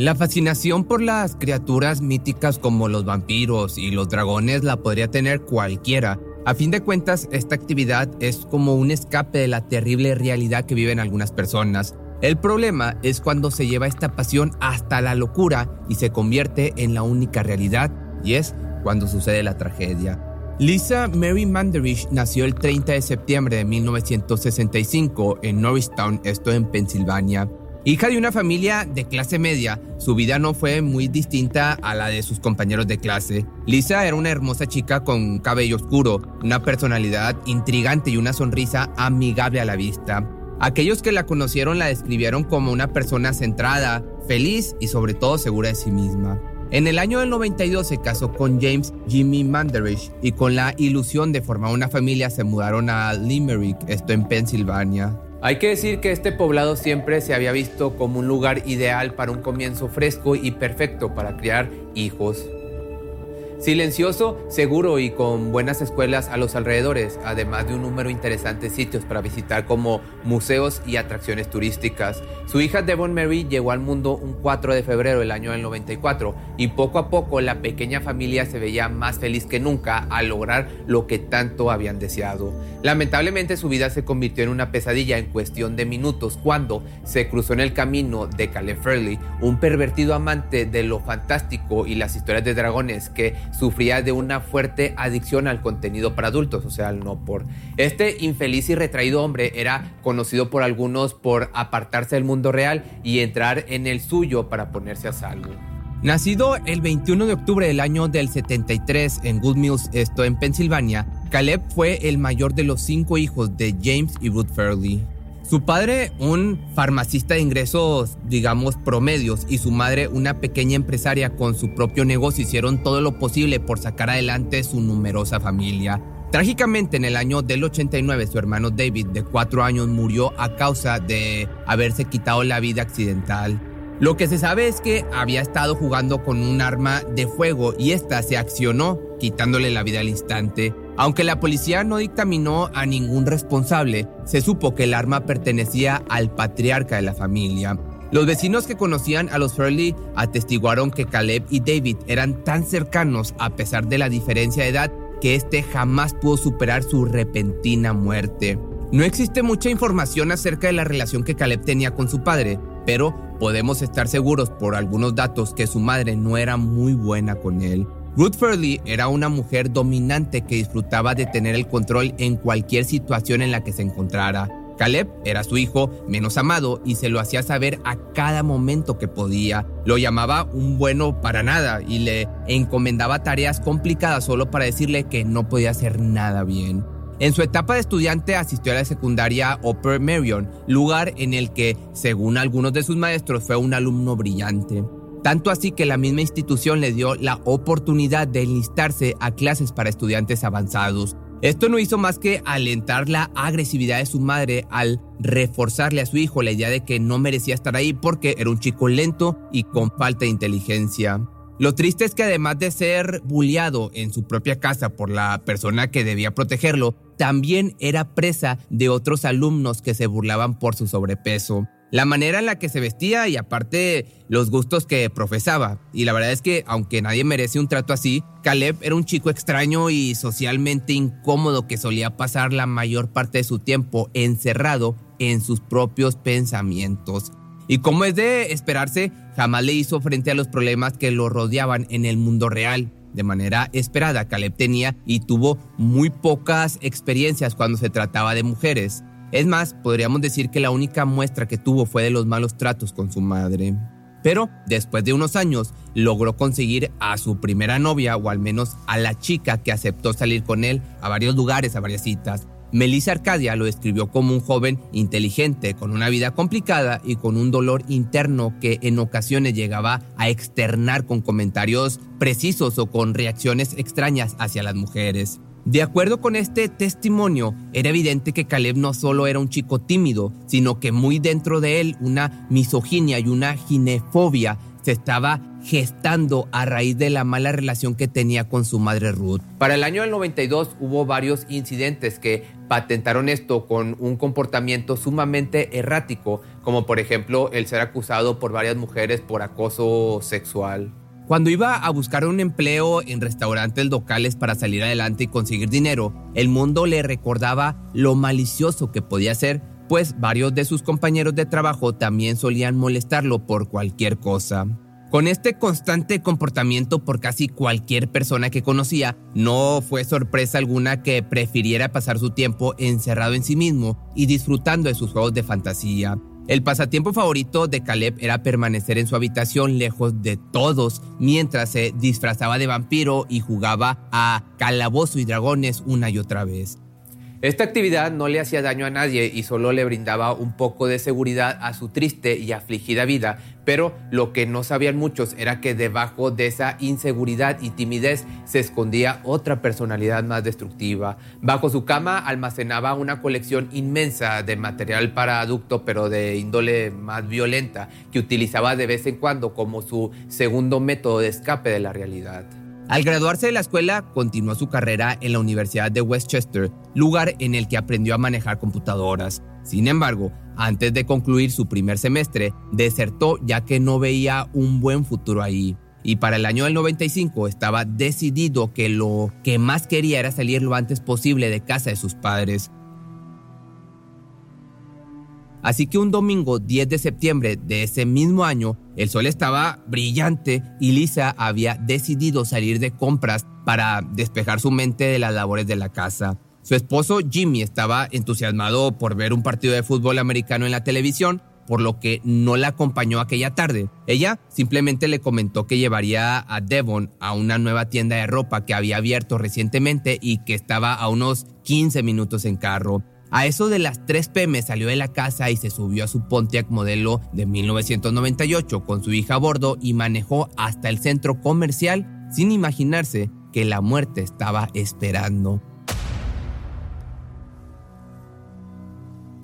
La fascinación por las criaturas míticas como los vampiros y los dragones la podría tener cualquiera. A fin de cuentas, esta actividad es como un escape de la terrible realidad que viven algunas personas. El problema es cuando se lleva esta pasión hasta la locura y se convierte en la única realidad, y es cuando sucede la tragedia. Lisa Mary Manderich nació el 30 de septiembre de 1965 en Norristown, esto en Pensilvania. Hija de una familia de clase media, su vida no fue muy distinta a la de sus compañeros de clase. Lisa era una hermosa chica con cabello oscuro, una personalidad intrigante y una sonrisa amigable a la vista. Aquellos que la conocieron la describieron como una persona centrada, feliz y sobre todo segura de sí misma. En el año del 92 se casó con James Jimmy Manderich y con la ilusión de formar una familia se mudaron a Limerick, esto en Pensilvania. Hay que decir que este poblado siempre se había visto como un lugar ideal para un comienzo fresco y perfecto para criar hijos. Silencioso, seguro y con buenas escuelas a los alrededores, además de un número interesante de sitios para visitar como museos y atracciones turísticas. Su hija Devon Mary llegó al mundo un 4 de febrero del año del 94 y poco a poco la pequeña familia se veía más feliz que nunca al lograr lo que tanto habían deseado. Lamentablemente su vida se convirtió en una pesadilla en cuestión de minutos cuando se cruzó en el camino de Caleb Fairley, un pervertido amante de lo fantástico y las historias de dragones que sufría de una fuerte adicción al contenido para adultos, o sea, al no por. Este infeliz y retraído hombre era conocido por algunos por apartarse del mundo real y entrar en el suyo para ponerse a salvo. Nacido el 21 de octubre del año del 73 en Good Mills, esto en Pensilvania, Caleb fue el mayor de los cinco hijos de James y Ruth Fairley. Su padre, un farmacista de ingresos, digamos, promedios, y su madre, una pequeña empresaria con su propio negocio, hicieron todo lo posible por sacar adelante su numerosa familia. Trágicamente, en el año del 89, su hermano David, de cuatro años, murió a causa de haberse quitado la vida accidental. Lo que se sabe es que había estado jugando con un arma de fuego y esta se accionó, quitándole la vida al instante. Aunque la policía no dictaminó a ningún responsable, se supo que el arma pertenecía al patriarca de la familia. Los vecinos que conocían a los Furley atestiguaron que Caleb y David eran tan cercanos a pesar de la diferencia de edad que este jamás pudo superar su repentina muerte. No existe mucha información acerca de la relación que Caleb tenía con su padre, pero podemos estar seguros por algunos datos que su madre no era muy buena con él. Ruth Furley era una mujer dominante que disfrutaba de tener el control en cualquier situación en la que se encontrara. Caleb era su hijo menos amado y se lo hacía saber a cada momento que podía. Lo llamaba un bueno para nada y le encomendaba tareas complicadas solo para decirle que no podía hacer nada bien. En su etapa de estudiante asistió a la secundaria Upper Marion, lugar en el que, según algunos de sus maestros, fue un alumno brillante. Tanto así que la misma institución le dio la oportunidad de enlistarse a clases para estudiantes avanzados. Esto no hizo más que alentar la agresividad de su madre al reforzarle a su hijo la idea de que no merecía estar ahí porque era un chico lento y con falta de inteligencia. Lo triste es que además de ser bulliado en su propia casa por la persona que debía protegerlo, también era presa de otros alumnos que se burlaban por su sobrepeso. La manera en la que se vestía y aparte los gustos que profesaba. Y la verdad es que aunque nadie merece un trato así, Caleb era un chico extraño y socialmente incómodo que solía pasar la mayor parte de su tiempo encerrado en sus propios pensamientos. Y como es de esperarse, jamás le hizo frente a los problemas que lo rodeaban en el mundo real. De manera esperada, Caleb tenía y tuvo muy pocas experiencias cuando se trataba de mujeres. Es más, podríamos decir que la única muestra que tuvo fue de los malos tratos con su madre. Pero después de unos años logró conseguir a su primera novia o al menos a la chica que aceptó salir con él a varios lugares, a varias citas. Melissa Arcadia lo describió como un joven inteligente, con una vida complicada y con un dolor interno que en ocasiones llegaba a externar con comentarios precisos o con reacciones extrañas hacia las mujeres. De acuerdo con este testimonio, era evidente que Caleb no solo era un chico tímido, sino que muy dentro de él una misoginia y una ginefobia se estaba gestando a raíz de la mala relación que tenía con su madre Ruth. Para el año del 92 hubo varios incidentes que patentaron esto con un comportamiento sumamente errático, como por ejemplo el ser acusado por varias mujeres por acoso sexual. Cuando iba a buscar un empleo en restaurantes locales para salir adelante y conseguir dinero, el mundo le recordaba lo malicioso que podía ser, pues varios de sus compañeros de trabajo también solían molestarlo por cualquier cosa. Con este constante comportamiento por casi cualquier persona que conocía, no fue sorpresa alguna que prefiriera pasar su tiempo encerrado en sí mismo y disfrutando de sus juegos de fantasía. El pasatiempo favorito de Caleb era permanecer en su habitación lejos de todos mientras se disfrazaba de vampiro y jugaba a calabozo y dragones una y otra vez. Esta actividad no le hacía daño a nadie y solo le brindaba un poco de seguridad a su triste y afligida vida, pero lo que no sabían muchos era que debajo de esa inseguridad y timidez se escondía otra personalidad más destructiva. Bajo su cama almacenaba una colección inmensa de material para adulto, pero de índole más violenta, que utilizaba de vez en cuando como su segundo método de escape de la realidad. Al graduarse de la escuela, continuó su carrera en la Universidad de Westchester, lugar en el que aprendió a manejar computadoras. Sin embargo, antes de concluir su primer semestre, desertó ya que no veía un buen futuro ahí. Y para el año del 95 estaba decidido que lo que más quería era salir lo antes posible de casa de sus padres. Así que un domingo 10 de septiembre de ese mismo año, el sol estaba brillante y Lisa había decidido salir de compras para despejar su mente de las labores de la casa. Su esposo Jimmy estaba entusiasmado por ver un partido de fútbol americano en la televisión, por lo que no la acompañó aquella tarde. Ella simplemente le comentó que llevaría a Devon a una nueva tienda de ropa que había abierto recientemente y que estaba a unos 15 minutos en carro. A eso de las 3 pm salió de la casa y se subió a su Pontiac modelo de 1998 con su hija a bordo y manejó hasta el centro comercial sin imaginarse que la muerte estaba esperando.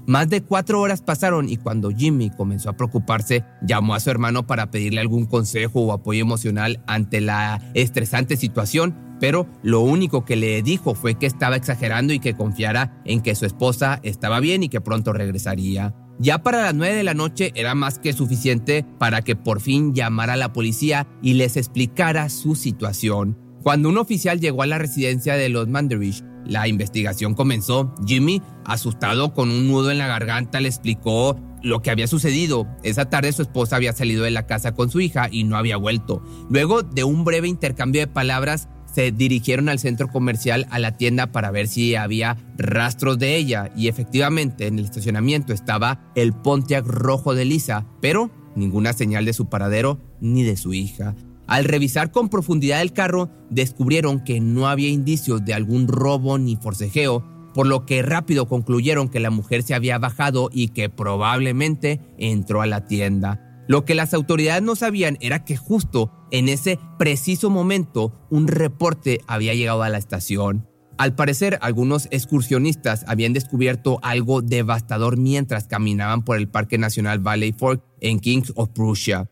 Más de cuatro horas pasaron y cuando Jimmy comenzó a preocuparse, llamó a su hermano para pedirle algún consejo o apoyo emocional ante la estresante situación, pero lo único que le dijo fue que estaba exagerando y que confiara en que su esposa estaba bien y que pronto regresaría. Ya para las 9 de la noche era más que suficiente para que por fin llamara a la policía y les explicara su situación. Cuando un oficial llegó a la residencia de los Manderich, la investigación comenzó. Jimmy, asustado con un nudo en la garganta, le explicó lo que había sucedido. Esa tarde su esposa había salido de la casa con su hija y no había vuelto. Luego de un breve intercambio de palabras, se dirigieron al centro comercial a la tienda para ver si había rastros de ella y efectivamente en el estacionamiento estaba el Pontiac rojo de Lisa, pero ninguna señal de su paradero ni de su hija. Al revisar con profundidad el carro, descubrieron que no había indicios de algún robo ni forcejeo, por lo que rápido concluyeron que la mujer se había bajado y que probablemente entró a la tienda. Lo que las autoridades no sabían era que justo en ese preciso momento un reporte había llegado a la estación. Al parecer, algunos excursionistas habían descubierto algo devastador mientras caminaban por el Parque Nacional Valley Fork en Kings of Prussia.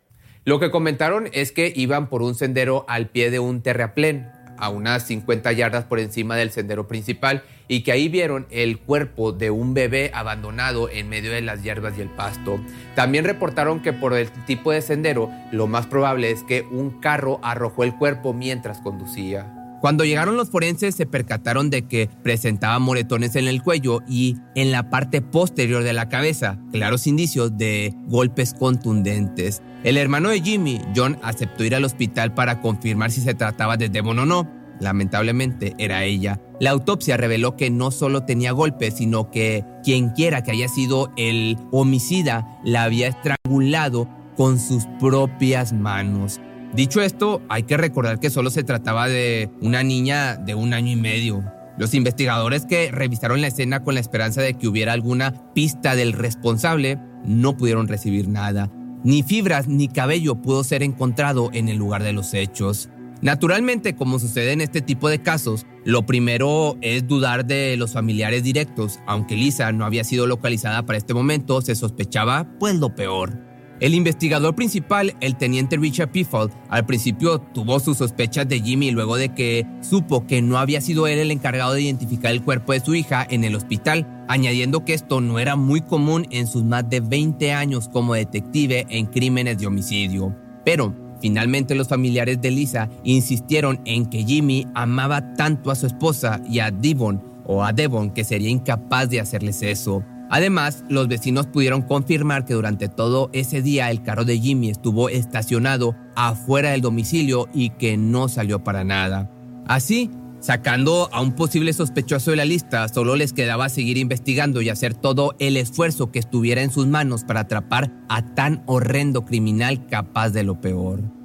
Lo que comentaron es que iban por un sendero al pie de un terraplén, a unas 50 yardas por encima del sendero principal, y que ahí vieron el cuerpo de un bebé abandonado en medio de las hierbas y el pasto. También reportaron que por el tipo de sendero, lo más probable es que un carro arrojó el cuerpo mientras conducía. Cuando llegaron los forenses se percataron de que presentaba moretones en el cuello y en la parte posterior de la cabeza, claros indicios de golpes contundentes. El hermano de Jimmy, John, aceptó ir al hospital para confirmar si se trataba de Devon o no. Lamentablemente era ella. La autopsia reveló que no solo tenía golpes, sino que quienquiera que haya sido el homicida la había estrangulado con sus propias manos. Dicho esto, hay que recordar que solo se trataba de una niña de un año y medio. Los investigadores que revisaron la escena con la esperanza de que hubiera alguna pista del responsable no pudieron recibir nada. Ni fibras ni cabello pudo ser encontrado en el lugar de los hechos. Naturalmente, como sucede en este tipo de casos, lo primero es dudar de los familiares directos. Aunque Lisa no había sido localizada para este momento, se sospechaba pues lo peor. El investigador principal, el teniente Richard Pifold, al principio tuvo sus sospechas de Jimmy luego de que supo que no había sido él el encargado de identificar el cuerpo de su hija en el hospital, añadiendo que esto no era muy común en sus más de 20 años como detective en crímenes de homicidio. Pero Finalmente los familiares de Lisa insistieron en que Jimmy amaba tanto a su esposa y a Devon o a Devon que sería incapaz de hacerles eso. Además, los vecinos pudieron confirmar que durante todo ese día el carro de Jimmy estuvo estacionado afuera del domicilio y que no salió para nada. Así, sacando a un posible sospechoso de la lista, solo les quedaba seguir investigando y hacer todo el esfuerzo que estuviera en sus manos para atrapar a tan horrendo criminal capaz de lo peor.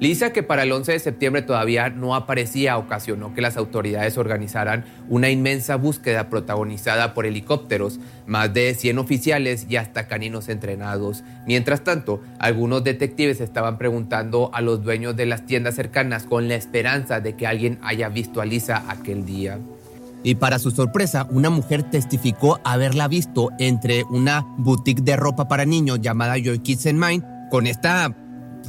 Lisa, que para el 11 de septiembre todavía no aparecía, ocasionó que las autoridades organizaran una inmensa búsqueda protagonizada por helicópteros, más de 100 oficiales y hasta caninos entrenados. Mientras tanto, algunos detectives estaban preguntando a los dueños de las tiendas cercanas con la esperanza de que alguien haya visto a Lisa aquel día. Y para su sorpresa, una mujer testificó haberla visto entre una boutique de ropa para niños llamada Joy Kids and Mine. Con esta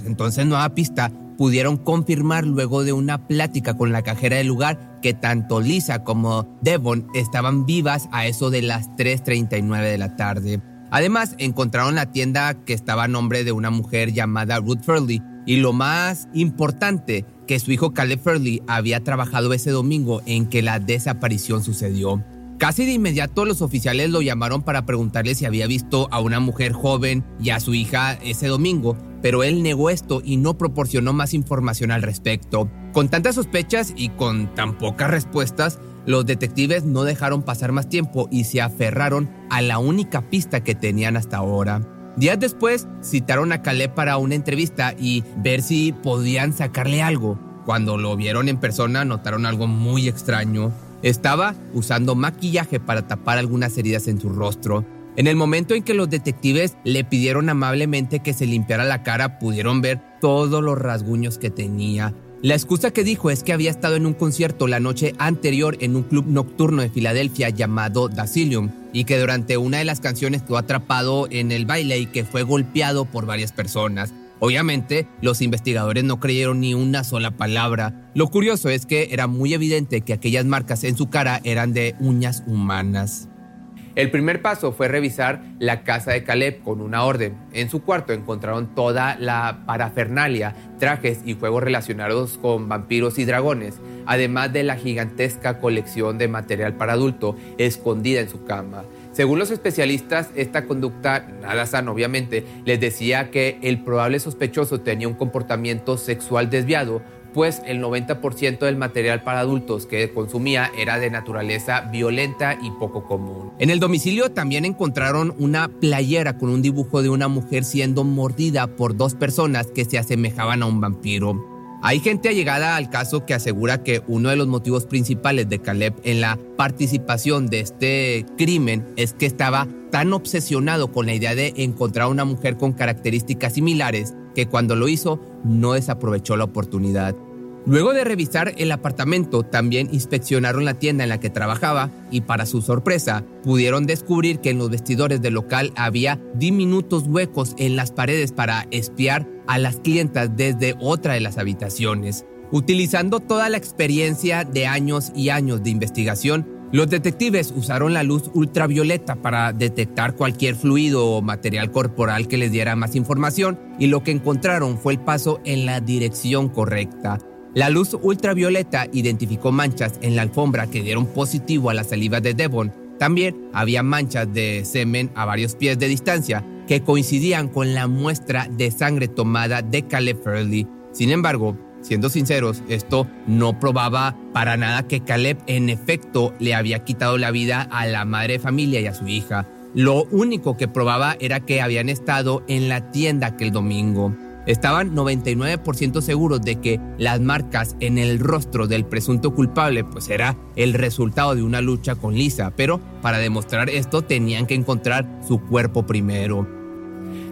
entonces nueva pista pudieron confirmar luego de una plática con la cajera del lugar que tanto Lisa como Devon estaban vivas a eso de las 3.39 de la tarde. Además, encontraron la tienda que estaba a nombre de una mujer llamada Ruth Furley y lo más importante, que su hijo Caleb Furley había trabajado ese domingo en que la desaparición sucedió. Casi de inmediato los oficiales lo llamaron para preguntarle si había visto a una mujer joven y a su hija ese domingo, pero él negó esto y no proporcionó más información al respecto. Con tantas sospechas y con tan pocas respuestas, los detectives no dejaron pasar más tiempo y se aferraron a la única pista que tenían hasta ahora. Días después citaron a Caleb para una entrevista y ver si podían sacarle algo. Cuando lo vieron en persona notaron algo muy extraño. Estaba usando maquillaje para tapar algunas heridas en su rostro. En el momento en que los detectives le pidieron amablemente que se limpiara la cara, pudieron ver todos los rasguños que tenía. La excusa que dijo es que había estado en un concierto la noche anterior en un club nocturno de Filadelfia llamado Dasilium y que durante una de las canciones quedó atrapado en el baile y que fue golpeado por varias personas. Obviamente, los investigadores no creyeron ni una sola palabra. Lo curioso es que era muy evidente que aquellas marcas en su cara eran de uñas humanas. El primer paso fue revisar la casa de Caleb con una orden. En su cuarto encontraron toda la parafernalia, trajes y juegos relacionados con vampiros y dragones, además de la gigantesca colección de material para adulto escondida en su cama. Según los especialistas, esta conducta, nada sana obviamente, les decía que el probable sospechoso tenía un comportamiento sexual desviado, pues el 90% del material para adultos que consumía era de naturaleza violenta y poco común. En el domicilio también encontraron una playera con un dibujo de una mujer siendo mordida por dos personas que se asemejaban a un vampiro. Hay gente allegada al caso que asegura que uno de los motivos principales de Caleb en la participación de este crimen es que estaba tan obsesionado con la idea de encontrar una mujer con características similares que cuando lo hizo no desaprovechó la oportunidad. Luego de revisar el apartamento, también inspeccionaron la tienda en la que trabajaba y para su sorpresa pudieron descubrir que en los vestidores del local había diminutos huecos en las paredes para espiar a las clientas desde otra de las habitaciones. Utilizando toda la experiencia de años y años de investigación, los detectives usaron la luz ultravioleta para detectar cualquier fluido o material corporal que les diera más información y lo que encontraron fue el paso en la dirección correcta. La luz ultravioleta identificó manchas en la alfombra que dieron positivo a la saliva de Devon. También había manchas de semen a varios pies de distancia que coincidían con la muestra de sangre tomada de Caleb Furley. Sin embargo, siendo sinceros, esto no probaba para nada que Caleb en efecto le había quitado la vida a la madre de familia y a su hija. Lo único que probaba era que habían estado en la tienda aquel domingo. Estaban 99% seguros de que las marcas en el rostro del presunto culpable pues era el resultado de una lucha con Lisa, pero para demostrar esto tenían que encontrar su cuerpo primero.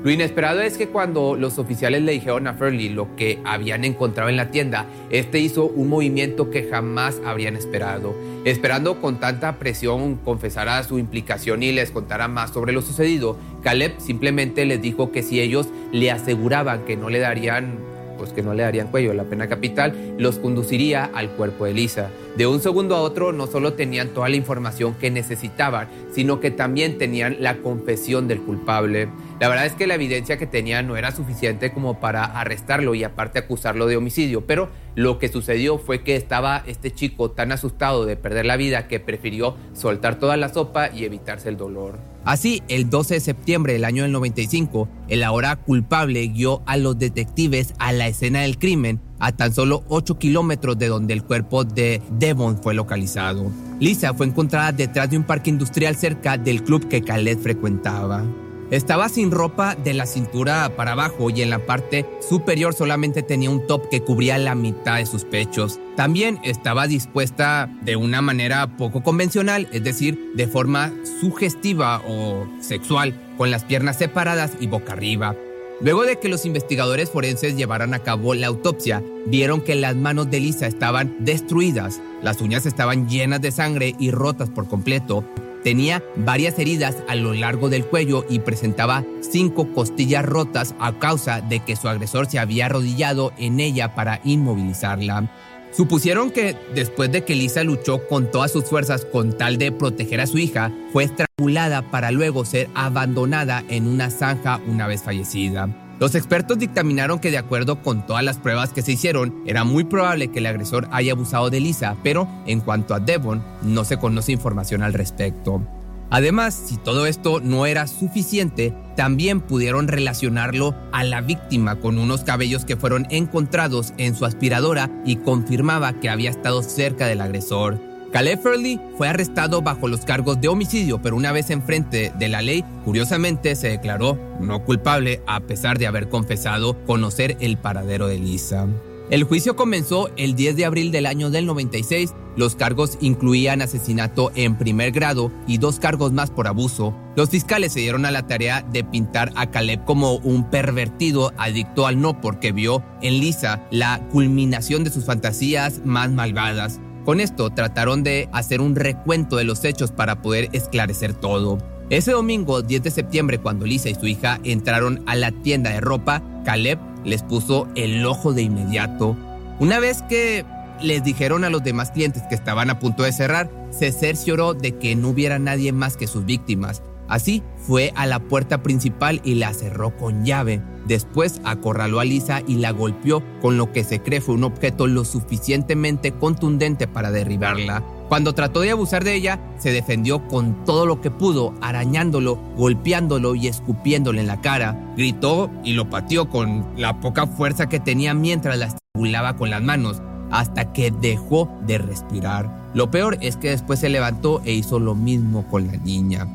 Lo inesperado es que cuando los oficiales le dijeron a Furley lo que habían encontrado en la tienda, este hizo un movimiento que jamás habrían esperado. Esperando con tanta presión confesara su implicación y les contara más sobre lo sucedido, Caleb simplemente les dijo que si ellos le aseguraban que no le darían pues que no le darían cuello. La pena capital los conduciría al cuerpo de Lisa. De un segundo a otro no solo tenían toda la información que necesitaban, sino que también tenían la confesión del culpable. La verdad es que la evidencia que tenían no era suficiente como para arrestarlo y aparte acusarlo de homicidio, pero lo que sucedió fue que estaba este chico tan asustado de perder la vida que prefirió soltar toda la sopa y evitarse el dolor. Así, el 12 de septiembre del año del 95, el ahora culpable guió a los detectives a la escena del crimen a tan solo 8 kilómetros de donde el cuerpo de Devon fue localizado. Lisa fue encontrada detrás de un parque industrial cerca del club que Khaled frecuentaba. Estaba sin ropa de la cintura para abajo y en la parte superior solamente tenía un top que cubría la mitad de sus pechos. También estaba dispuesta de una manera poco convencional, es decir, de forma sugestiva o sexual, con las piernas separadas y boca arriba. Luego de que los investigadores forenses llevaran a cabo la autopsia, vieron que las manos de Lisa estaban destruidas, las uñas estaban llenas de sangre y rotas por completo, Tenía varias heridas a lo largo del cuello y presentaba cinco costillas rotas a causa de que su agresor se había arrodillado en ella para inmovilizarla. Supusieron que después de que Lisa luchó con todas sus fuerzas con tal de proteger a su hija, fue estrangulada para luego ser abandonada en una zanja una vez fallecida. Los expertos dictaminaron que de acuerdo con todas las pruebas que se hicieron, era muy probable que el agresor haya abusado de Lisa, pero en cuanto a Devon, no se conoce información al respecto. Además, si todo esto no era suficiente, también pudieron relacionarlo a la víctima con unos cabellos que fueron encontrados en su aspiradora y confirmaba que había estado cerca del agresor. Caleb Furley fue arrestado bajo los cargos de homicidio, pero una vez enfrente de la ley, curiosamente se declaró no culpable a pesar de haber confesado conocer el paradero de Lisa. El juicio comenzó el 10 de abril del año del 96. Los cargos incluían asesinato en primer grado y dos cargos más por abuso. Los fiscales se dieron a la tarea de pintar a Caleb como un pervertido adicto al no porque vio en Lisa la culminación de sus fantasías más malvadas. Con esto trataron de hacer un recuento de los hechos para poder esclarecer todo. Ese domingo, 10 de septiembre, cuando Lisa y su hija entraron a la tienda de ropa, Caleb les puso el ojo de inmediato. Una vez que les dijeron a los demás clientes que estaban a punto de cerrar, se cercioró de que no hubiera nadie más que sus víctimas. Así fue a la puerta principal y la cerró con llave. Después acorraló a Lisa y la golpeó con lo que se cree fue un objeto lo suficientemente contundente para derribarla. Cuando trató de abusar de ella, se defendió con todo lo que pudo, arañándolo, golpeándolo y escupiéndole en la cara. Gritó y lo pateó con la poca fuerza que tenía mientras la estrangulaba con las manos, hasta que dejó de respirar. Lo peor es que después se levantó e hizo lo mismo con la niña.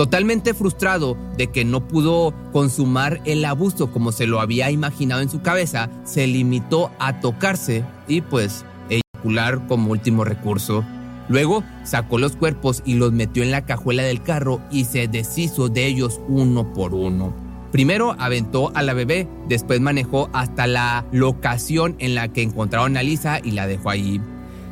Totalmente frustrado de que no pudo consumar el abuso como se lo había imaginado en su cabeza, se limitó a tocarse y pues eyacular como último recurso. Luego sacó los cuerpos y los metió en la cajuela del carro y se deshizo de ellos uno por uno. Primero aventó a la bebé, después manejó hasta la locación en la que encontraron a Lisa y la dejó ahí.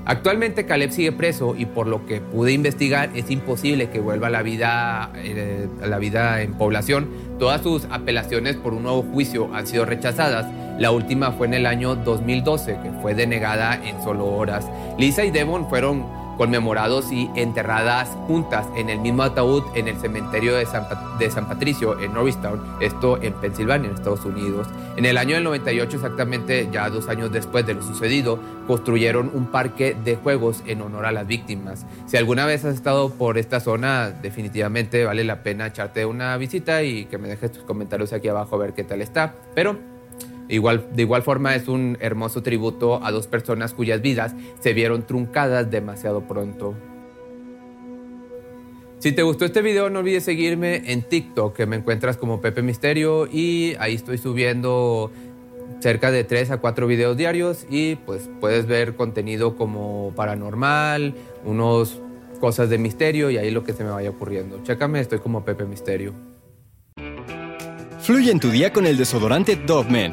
Actualmente Caleb sigue preso y por lo que pude investigar es imposible que vuelva a la vida, eh, a la vida en población. Todas sus apelaciones por un nuevo juicio han sido rechazadas. La última fue en el año 2012, que fue denegada en solo horas. Lisa y Devon fueron conmemorados y enterradas juntas en el mismo ataúd en el cementerio de San, de San Patricio en Norristown, esto en Pensilvania, en Estados Unidos. En el año del 98, exactamente ya dos años después de lo sucedido, construyeron un parque de juegos en honor a las víctimas. Si alguna vez has estado por esta zona, definitivamente vale la pena echarte una visita y que me dejes tus comentarios aquí abajo a ver qué tal está. Pero Igual, de igual forma es un hermoso tributo a dos personas cuyas vidas se vieron truncadas demasiado pronto. Si te gustó este video no olvides seguirme en TikTok que me encuentras como Pepe Misterio y ahí estoy subiendo cerca de 3 a 4 videos diarios y pues puedes ver contenido como paranormal, unos cosas de misterio y ahí lo que se me vaya ocurriendo. Chécame, estoy como Pepe Misterio. Fluye en tu día con el desodorante Dove Men